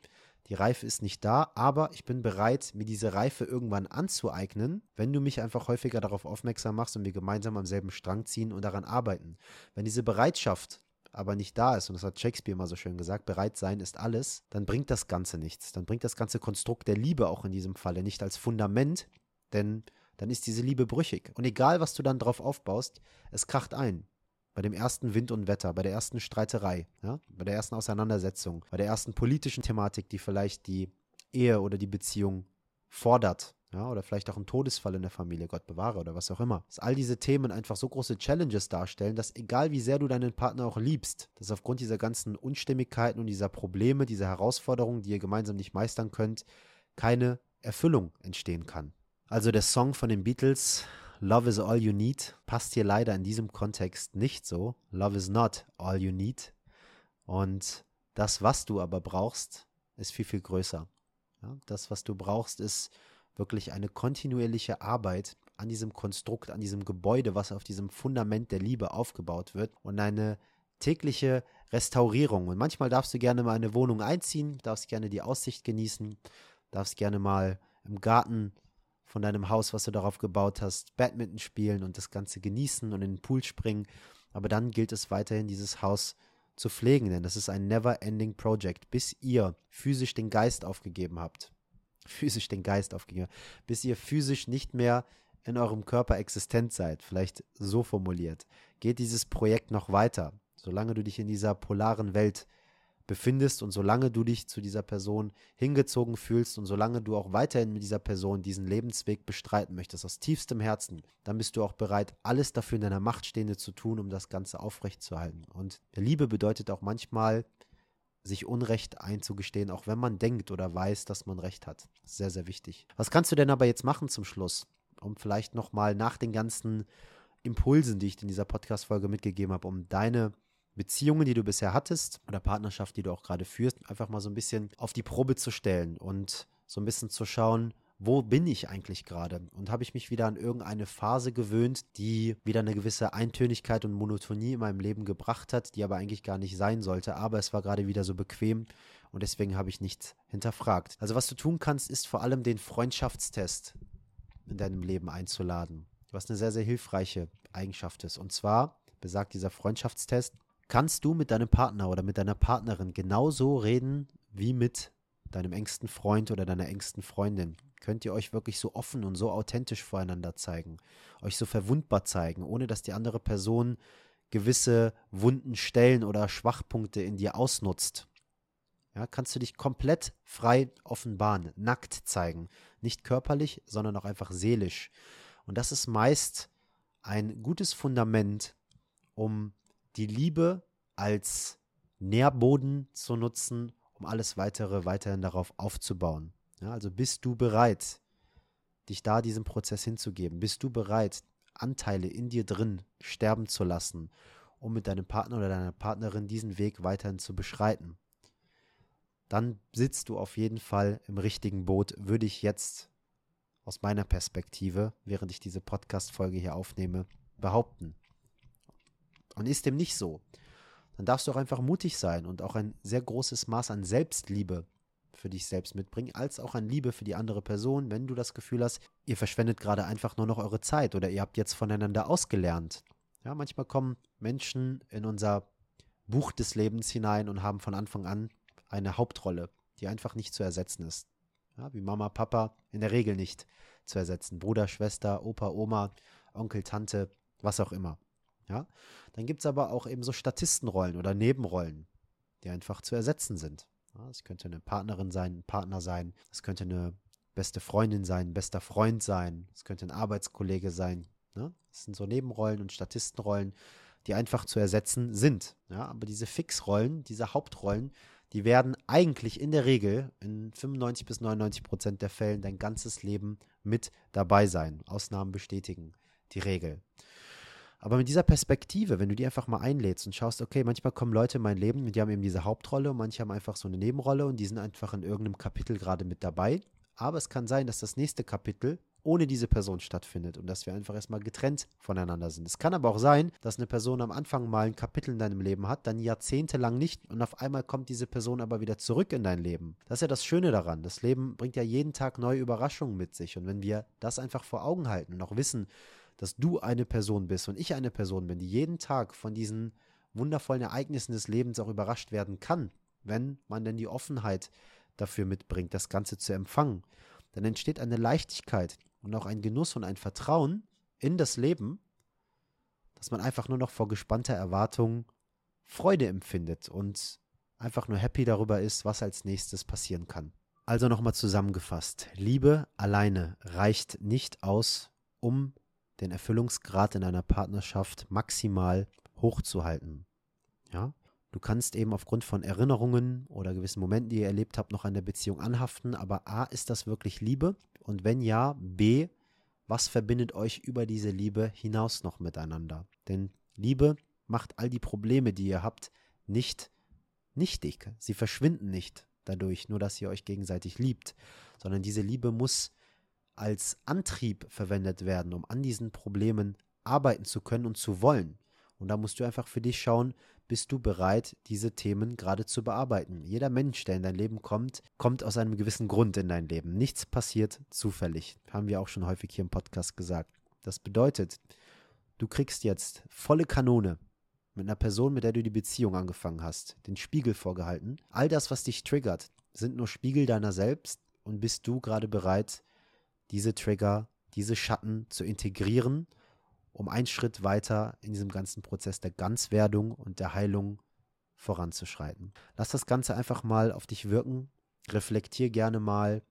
die Reife ist nicht da, aber ich bin bereit, mir diese Reife irgendwann anzueignen, wenn du mich einfach häufiger darauf aufmerksam machst und wir gemeinsam am selben Strang ziehen und daran arbeiten. Wenn diese Bereitschaft aber nicht da ist, und das hat Shakespeare mal so schön gesagt, bereit sein ist alles, dann bringt das Ganze nichts. Dann bringt das ganze Konstrukt der Liebe auch in diesem Falle nicht als Fundament, denn dann ist diese Liebe brüchig. Und egal, was du dann drauf aufbaust, es kracht ein bei dem ersten Wind und Wetter, bei der ersten Streiterei, ja, bei der ersten Auseinandersetzung, bei der ersten politischen Thematik, die vielleicht die Ehe oder die Beziehung fordert, ja, oder vielleicht auch ein Todesfall in der Familie, Gott bewahre oder was auch immer. Dass all diese Themen einfach so große Challenges darstellen, dass egal wie sehr du deinen Partner auch liebst, dass aufgrund dieser ganzen Unstimmigkeiten und dieser Probleme, dieser Herausforderungen, die ihr gemeinsam nicht meistern könnt, keine Erfüllung entstehen kann. Also der Song von den Beatles Love is all you need passt hier leider in diesem Kontext nicht so. Love is not all you need. Und das, was du aber brauchst, ist viel, viel größer. Ja, das, was du brauchst, ist wirklich eine kontinuierliche Arbeit an diesem Konstrukt, an diesem Gebäude, was auf diesem Fundament der Liebe aufgebaut wird und eine tägliche Restaurierung. Und manchmal darfst du gerne mal eine Wohnung einziehen, darfst gerne die Aussicht genießen, darfst gerne mal im Garten von deinem Haus, was du darauf gebaut hast, Badminton spielen und das Ganze genießen und in den Pool springen. Aber dann gilt es weiterhin, dieses Haus zu pflegen, denn das ist ein never-ending Project, bis ihr physisch den Geist aufgegeben habt. Physisch den Geist aufgegeben, bis ihr physisch nicht mehr in eurem Körper existent seid, vielleicht so formuliert, geht dieses Projekt noch weiter. Solange du dich in dieser polaren Welt befindest und solange du dich zu dieser Person hingezogen fühlst und solange du auch weiterhin mit dieser Person diesen Lebensweg bestreiten möchtest, aus tiefstem Herzen, dann bist du auch bereit, alles dafür in deiner Macht Stehende zu tun, um das Ganze aufrechtzuerhalten. Und Liebe bedeutet auch manchmal, sich Unrecht einzugestehen, auch wenn man denkt oder weiß, dass man Recht hat. Sehr, sehr wichtig. Was kannst du denn aber jetzt machen zum Schluss, um vielleicht nochmal nach den ganzen Impulsen, die ich in dieser Podcast-Folge mitgegeben habe, um deine Beziehungen, die du bisher hattest oder Partnerschaft, die du auch gerade führst, einfach mal so ein bisschen auf die Probe zu stellen und so ein bisschen zu schauen, wo bin ich eigentlich gerade? Und habe ich mich wieder an irgendeine Phase gewöhnt, die wieder eine gewisse Eintönigkeit und Monotonie in meinem Leben gebracht hat, die aber eigentlich gar nicht sein sollte. Aber es war gerade wieder so bequem und deswegen habe ich nichts hinterfragt. Also was du tun kannst, ist vor allem den Freundschaftstest in deinem Leben einzuladen, was eine sehr, sehr hilfreiche Eigenschaft ist. Und zwar besagt dieser Freundschaftstest, kannst du mit deinem Partner oder mit deiner Partnerin genauso reden wie mit deinem engsten Freund oder deiner engsten Freundin? Könnt ihr euch wirklich so offen und so authentisch voreinander zeigen, euch so verwundbar zeigen, ohne dass die andere Person gewisse wunden Stellen oder Schwachpunkte in dir ausnutzt? Ja, kannst du dich komplett frei offenbaren, nackt zeigen. Nicht körperlich, sondern auch einfach seelisch. Und das ist meist ein gutes Fundament, um die Liebe als Nährboden zu nutzen, um alles weitere weiterhin darauf aufzubauen. Ja, also bist du bereit, dich da diesem Prozess hinzugeben? Bist du bereit, Anteile in dir drin sterben zu lassen, um mit deinem Partner oder deiner Partnerin diesen Weg weiterhin zu beschreiten? Dann sitzt du auf jeden Fall im richtigen Boot, würde ich jetzt aus meiner Perspektive, während ich diese Podcast-Folge hier aufnehme, behaupten. Und ist dem nicht so, dann darfst du auch einfach mutig sein und auch ein sehr großes Maß an Selbstliebe für dich selbst mitbringen, als auch an Liebe für die andere Person, wenn du das Gefühl hast, ihr verschwendet gerade einfach nur noch eure Zeit oder ihr habt jetzt voneinander ausgelernt. Ja, manchmal kommen Menschen in unser Buch des Lebens hinein und haben von Anfang an eine Hauptrolle, die einfach nicht zu ersetzen ist. Ja, wie Mama, Papa in der Regel nicht zu ersetzen. Bruder, Schwester, Opa, Oma, Onkel, Tante, was auch immer. Ja, dann gibt es aber auch eben so Statistenrollen oder Nebenrollen, die einfach zu ersetzen sind. Es könnte eine Partnerin sein, ein Partner sein, es könnte eine beste Freundin sein, ein bester Freund sein, es könnte ein Arbeitskollege sein. Ne? Das sind so Nebenrollen und Statistenrollen, die einfach zu ersetzen sind. Ja? Aber diese Fixrollen, diese Hauptrollen, die werden eigentlich in der Regel in 95 bis 99 Prozent der Fällen dein ganzes Leben mit dabei sein. Ausnahmen bestätigen die Regel. Aber mit dieser Perspektive, wenn du die einfach mal einlädst und schaust, okay, manchmal kommen Leute in mein Leben und die haben eben diese Hauptrolle und manche haben einfach so eine Nebenrolle und die sind einfach in irgendeinem Kapitel gerade mit dabei. Aber es kann sein, dass das nächste Kapitel ohne diese Person stattfindet und dass wir einfach erstmal getrennt voneinander sind. Es kann aber auch sein, dass eine Person am Anfang mal ein Kapitel in deinem Leben hat, dann jahrzehntelang nicht und auf einmal kommt diese Person aber wieder zurück in dein Leben. Das ist ja das Schöne daran. Das Leben bringt ja jeden Tag neue Überraschungen mit sich und wenn wir das einfach vor Augen halten und auch wissen, dass du eine Person bist und ich eine Person bin, die jeden Tag von diesen wundervollen Ereignissen des Lebens auch überrascht werden kann, wenn man denn die Offenheit dafür mitbringt, das Ganze zu empfangen, dann entsteht eine Leichtigkeit und auch ein Genuss und ein Vertrauen in das Leben, dass man einfach nur noch vor gespannter Erwartung Freude empfindet und einfach nur happy darüber ist, was als nächstes passieren kann. Also nochmal zusammengefasst, Liebe alleine reicht nicht aus, um den Erfüllungsgrad in einer Partnerschaft maximal hochzuhalten. Ja? Du kannst eben aufgrund von Erinnerungen oder gewissen Momenten, die ihr erlebt habt, noch an der Beziehung anhaften, aber A, ist das wirklich Liebe? Und wenn ja, B, was verbindet euch über diese Liebe hinaus noch miteinander? Denn Liebe macht all die Probleme, die ihr habt, nicht nichtig. Sie verschwinden nicht dadurch, nur dass ihr euch gegenseitig liebt, sondern diese Liebe muss als Antrieb verwendet werden, um an diesen Problemen arbeiten zu können und zu wollen. Und da musst du einfach für dich schauen, bist du bereit, diese Themen gerade zu bearbeiten. Jeder Mensch, der in dein Leben kommt, kommt aus einem gewissen Grund in dein Leben. Nichts passiert zufällig. Haben wir auch schon häufig hier im Podcast gesagt. Das bedeutet, du kriegst jetzt volle Kanone mit einer Person, mit der du die Beziehung angefangen hast, den Spiegel vorgehalten. All das, was dich triggert, sind nur Spiegel deiner selbst und bist du gerade bereit, diese Trigger, diese Schatten zu integrieren, um einen Schritt weiter in diesem ganzen Prozess der Ganzwerdung und der Heilung voranzuschreiten. Lass das Ganze einfach mal auf dich wirken. Reflektier gerne mal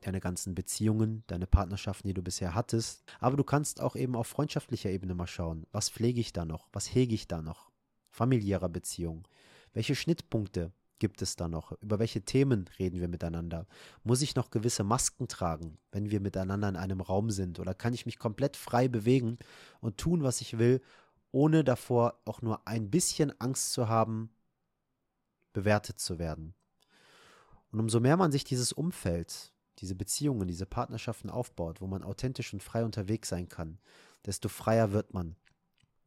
deine ganzen Beziehungen, deine Partnerschaften, die du bisher hattest. Aber du kannst auch eben auf freundschaftlicher Ebene mal schauen. Was pflege ich da noch? Was hege ich da noch? Familiärer Beziehung. Welche Schnittpunkte gibt es da noch? Über welche Themen reden wir miteinander? Muss ich noch gewisse Masken tragen, wenn wir miteinander in einem Raum sind? Oder kann ich mich komplett frei bewegen und tun, was ich will, ohne davor auch nur ein bisschen Angst zu haben, bewertet zu werden? Und umso mehr man sich dieses Umfeld, diese Beziehungen, diese Partnerschaften aufbaut, wo man authentisch und frei unterwegs sein kann, desto freier wird man.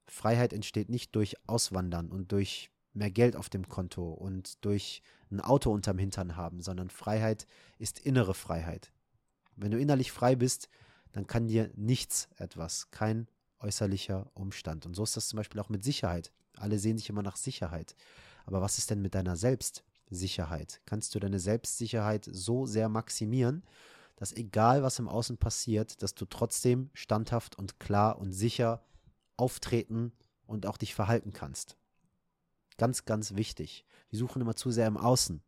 Freiheit entsteht nicht durch Auswandern und durch mehr Geld auf dem Konto und durch ein Auto unterm Hintern haben, sondern Freiheit ist innere Freiheit. Wenn du innerlich frei bist, dann kann dir nichts etwas, kein äußerlicher Umstand. Und so ist das zum Beispiel auch mit Sicherheit. Alle sehen sich immer nach Sicherheit. Aber was ist denn mit deiner Selbstsicherheit? Kannst du deine Selbstsicherheit so sehr maximieren, dass egal was im Außen passiert, dass du trotzdem standhaft und klar und sicher auftreten und auch dich verhalten kannst? Ganz, ganz wichtig. Wir suchen immer zu sehr im Außen.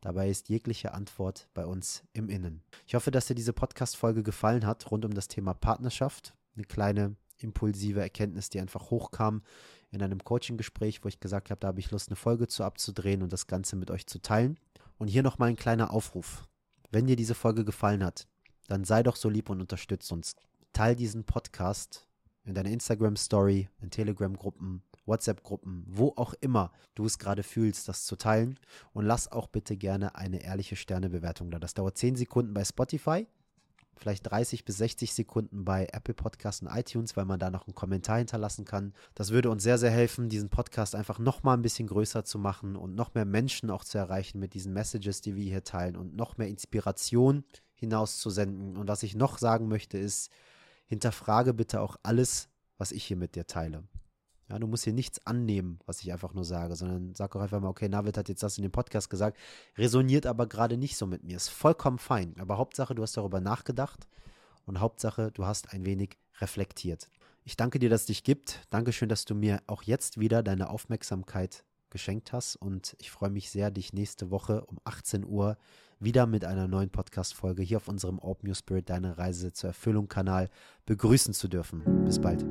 Dabei ist jegliche Antwort bei uns im Innen. Ich hoffe, dass dir diese Podcast-Folge gefallen hat rund um das Thema Partnerschaft. Eine kleine impulsive Erkenntnis, die einfach hochkam in einem Coaching-Gespräch, wo ich gesagt habe, da habe ich Lust, eine Folge zu abzudrehen und das Ganze mit euch zu teilen. Und hier nochmal ein kleiner Aufruf. Wenn dir diese Folge gefallen hat, dann sei doch so lieb und unterstütze uns. Teil diesen Podcast in deiner Instagram-Story, in Telegram-Gruppen, WhatsApp-Gruppen, wo auch immer du es gerade fühlst, das zu teilen. Und lass auch bitte gerne eine ehrliche Sternebewertung da. Das dauert 10 Sekunden bei Spotify, vielleicht 30 bis 60 Sekunden bei Apple Podcasts und iTunes, weil man da noch einen Kommentar hinterlassen kann. Das würde uns sehr, sehr helfen, diesen Podcast einfach noch mal ein bisschen größer zu machen und noch mehr Menschen auch zu erreichen mit diesen Messages, die wir hier teilen und noch mehr Inspiration hinauszusenden. Und was ich noch sagen möchte, ist, hinterfrage bitte auch alles, was ich hier mit dir teile. Ja, du musst hier nichts annehmen, was ich einfach nur sage, sondern sag auch einfach mal, okay, Navid hat jetzt das in dem Podcast gesagt, resoniert aber gerade nicht so mit mir. Ist vollkommen fein. Aber Hauptsache, du hast darüber nachgedacht und Hauptsache, du hast ein wenig reflektiert. Ich danke dir, dass es dich gibt. Dankeschön, dass du mir auch jetzt wieder deine Aufmerksamkeit geschenkt hast und ich freue mich sehr, dich nächste Woche um 18 Uhr wieder mit einer neuen Podcast-Folge hier auf unserem Open Your Spirit, deine Reise zur Erfüllung Kanal begrüßen zu dürfen. Bis bald.